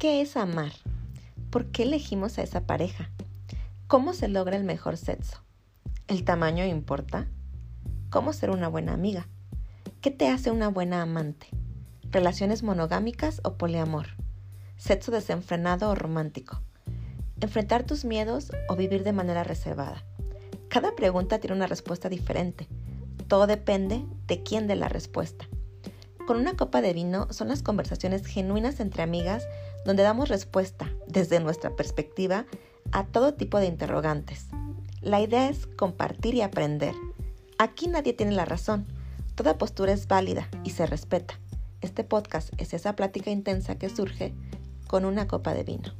¿Qué es amar? ¿Por qué elegimos a esa pareja? ¿Cómo se logra el mejor sexo? ¿El tamaño importa? ¿Cómo ser una buena amiga? ¿Qué te hace una buena amante? ¿Relaciones monogámicas o poliamor? ¿Sexo desenfrenado o romántico? ¿Enfrentar tus miedos o vivir de manera reservada? Cada pregunta tiene una respuesta diferente. Todo depende de quién dé la respuesta. Con una copa de vino son las conversaciones genuinas entre amigas donde damos respuesta desde nuestra perspectiva a todo tipo de interrogantes. La idea es compartir y aprender. Aquí nadie tiene la razón. Toda postura es válida y se respeta. Este podcast es esa plática intensa que surge con una copa de vino.